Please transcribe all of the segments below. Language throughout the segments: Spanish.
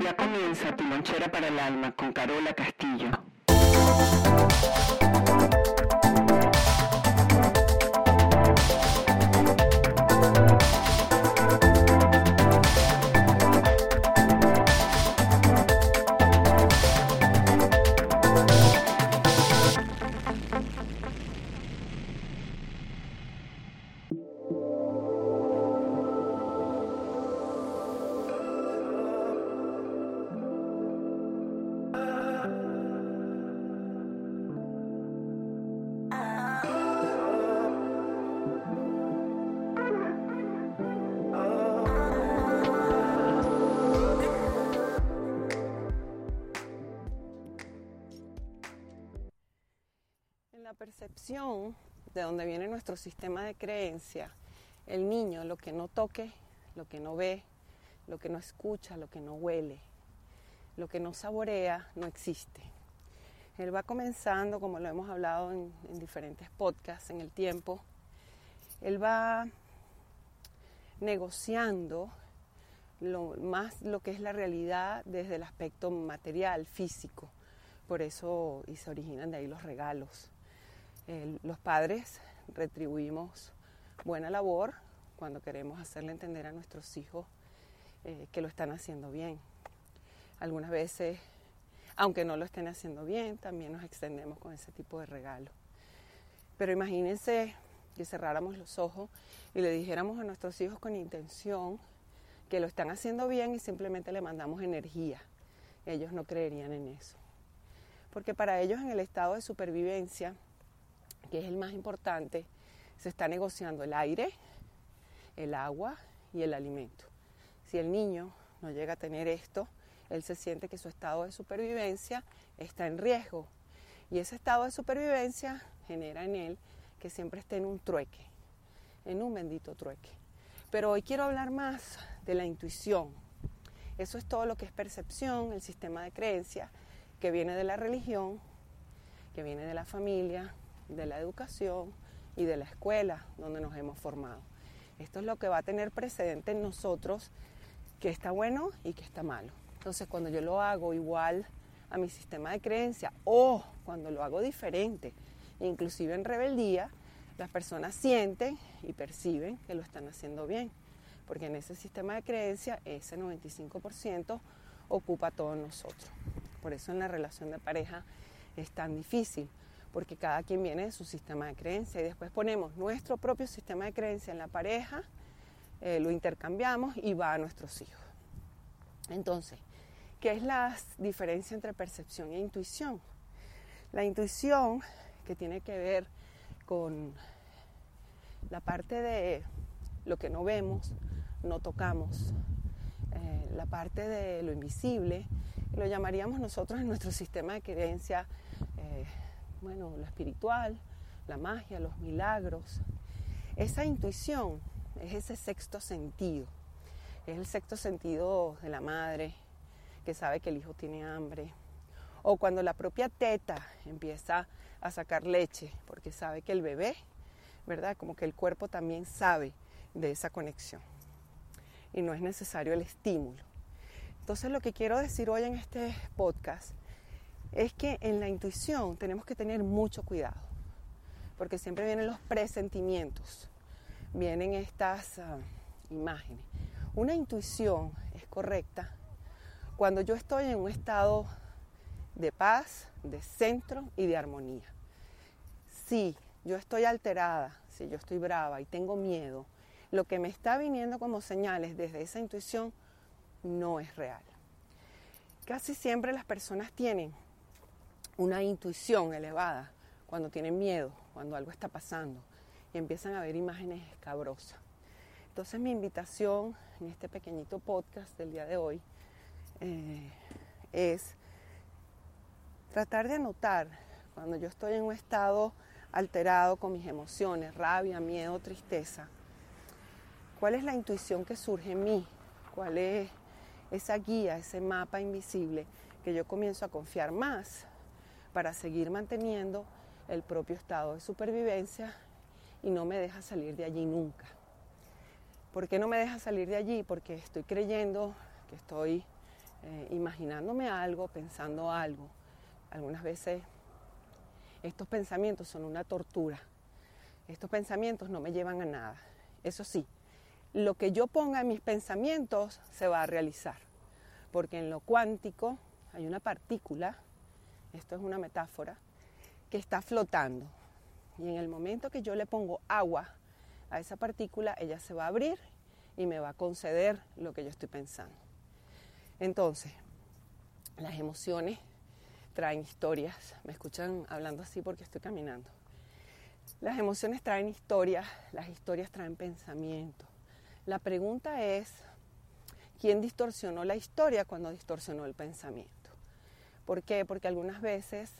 Ya comienza tu lonchera para el alma con Carola Castillo. De donde viene nuestro sistema de creencia, el niño lo que no toque, lo que no ve, lo que no escucha, lo que no huele, lo que no saborea, no existe. Él va comenzando, como lo hemos hablado en, en diferentes podcasts en el tiempo, él va negociando lo más lo que es la realidad desde el aspecto material, físico. Por eso y se originan de ahí los regalos. El- los padres retribuimos buena labor cuando queremos hacerle entender a nuestros hijos eh, que lo están haciendo bien. Algunas veces, aunque no lo estén haciendo bien, también nos extendemos con ese tipo de regalo. Pero imagínense que cerráramos los ojos y le dijéramos a nuestros hijos con intención que lo están haciendo bien y simplemente le mandamos energía. Ellos no creerían en eso. Porque para ellos en el estado de supervivencia, que es el más importante, se está negociando el aire, el agua y el alimento. Si el niño no llega a tener esto, él se siente que su estado de supervivencia está en riesgo. Y ese estado de supervivencia genera en él que siempre esté en un trueque, en un bendito trueque. Pero hoy quiero hablar más de la intuición. Eso es todo lo que es percepción, el sistema de creencia, que viene de la religión, que viene de la familia, de la educación y de la escuela donde nos hemos formado. Esto es lo que va a tener precedente en nosotros, que está bueno y que está malo. Entonces, cuando yo lo hago igual a mi sistema de creencia o cuando lo hago diferente, inclusive en rebeldía, las personas sienten y perciben que lo están haciendo bien, porque en ese sistema de creencia ese 95% ocupa todos nosotros. Por eso en la relación de pareja es tan difícil, porque cada quien viene de su sistema de creencia y después ponemos nuestro propio sistema de creencia en la pareja, eh, lo intercambiamos y va a nuestros hijos. Entonces, ¿qué es la diferencia entre percepción e intuición? La intuición, que tiene que ver con la parte de lo que no vemos, no tocamos, eh, la parte de lo invisible, lo llamaríamos nosotros en nuestro sistema de creencia, eh, bueno, lo espiritual, la magia, los milagros. Esa intuición es ese sexto sentido, es el sexto sentido de la madre que sabe que el hijo tiene hambre, o cuando la propia teta empieza a sacar leche porque sabe que el bebé, ¿verdad? Como que el cuerpo también sabe de esa conexión y no es necesario el estímulo. Entonces lo que quiero decir hoy en este podcast es que en la intuición tenemos que tener mucho cuidado, porque siempre vienen los presentimientos, vienen estas uh, imágenes. Una intuición es correcta cuando yo estoy en un estado de paz, de centro y de armonía. Si yo estoy alterada, si yo estoy brava y tengo miedo, lo que me está viniendo como señales desde esa intuición no es real. Casi siempre las personas tienen una intuición elevada cuando tienen miedo, cuando algo está pasando y empiezan a ver imágenes escabrosas. Entonces mi invitación en este pequeñito podcast del día de hoy eh, es tratar de anotar cuando yo estoy en un estado alterado con mis emociones, rabia, miedo, tristeza, cuál es la intuición que surge en mí, cuál es esa guía, ese mapa invisible que yo comienzo a confiar más para seguir manteniendo el propio estado de supervivencia y no me deja salir de allí nunca. ¿Por qué no me deja salir de allí? Porque estoy creyendo que estoy eh, imaginándome algo, pensando algo. Algunas veces estos pensamientos son una tortura. Estos pensamientos no me llevan a nada. Eso sí, lo que yo ponga en mis pensamientos se va a realizar. Porque en lo cuántico hay una partícula, esto es una metáfora, que está flotando. Y en el momento que yo le pongo agua a esa partícula, ella se va a abrir y me va a conceder lo que yo estoy pensando. Entonces, las emociones traen historias. Me escuchan hablando así porque estoy caminando. Las emociones traen historias, las historias traen pensamientos. La pregunta es, ¿quién distorsionó la historia cuando distorsionó el pensamiento? ¿Por qué? Porque algunas veces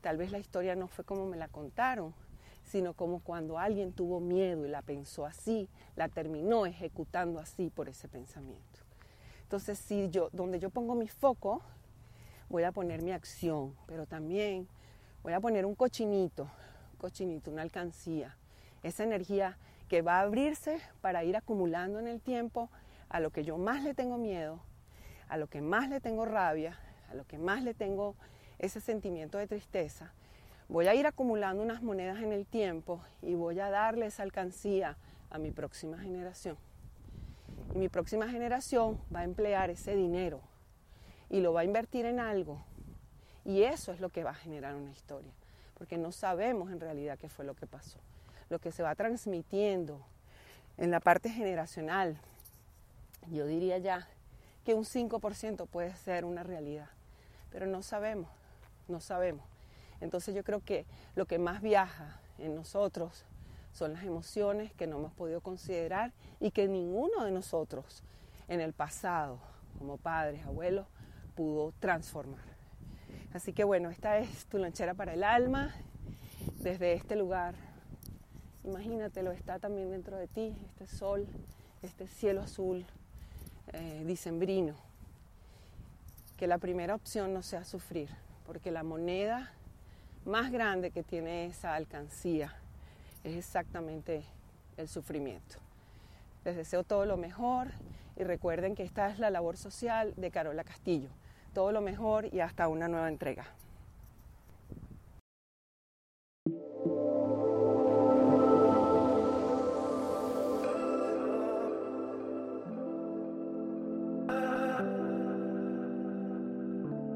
tal vez la historia no fue como me la contaron, sino como cuando alguien tuvo miedo y la pensó así, la terminó ejecutando así por ese pensamiento. Entonces, si yo, donde yo pongo mi foco, voy a poner mi acción, pero también voy a poner un cochinito, un cochinito, una alcancía, esa energía que va a abrirse para ir acumulando en el tiempo a lo que yo más le tengo miedo, a lo que más le tengo rabia, lo que más le tengo ese sentimiento de tristeza. Voy a ir acumulando unas monedas en el tiempo y voy a darle esa alcancía a mi próxima generación. Y mi próxima generación va a emplear ese dinero y lo va a invertir en algo. Y eso es lo que va a generar una historia, porque no sabemos en realidad qué fue lo que pasó. Lo que se va transmitiendo en la parte generacional, yo diría ya que un 5% puede ser una realidad, pero no sabemos, no sabemos. Entonces yo creo que lo que más viaja en nosotros son las emociones que no hemos podido considerar y que ninguno de nosotros en el pasado, como padres, abuelos, pudo transformar. Así que bueno, esta es tu lonchera para el alma, desde este lugar. Imagínatelo, está también dentro de ti, este sol, este cielo azul, eh, dicembrino. Que la primera opción no sea sufrir, porque la moneda más grande que tiene esa alcancía es exactamente el sufrimiento. Les deseo todo lo mejor y recuerden que esta es la labor social de Carola Castillo. Todo lo mejor y hasta una nueva entrega.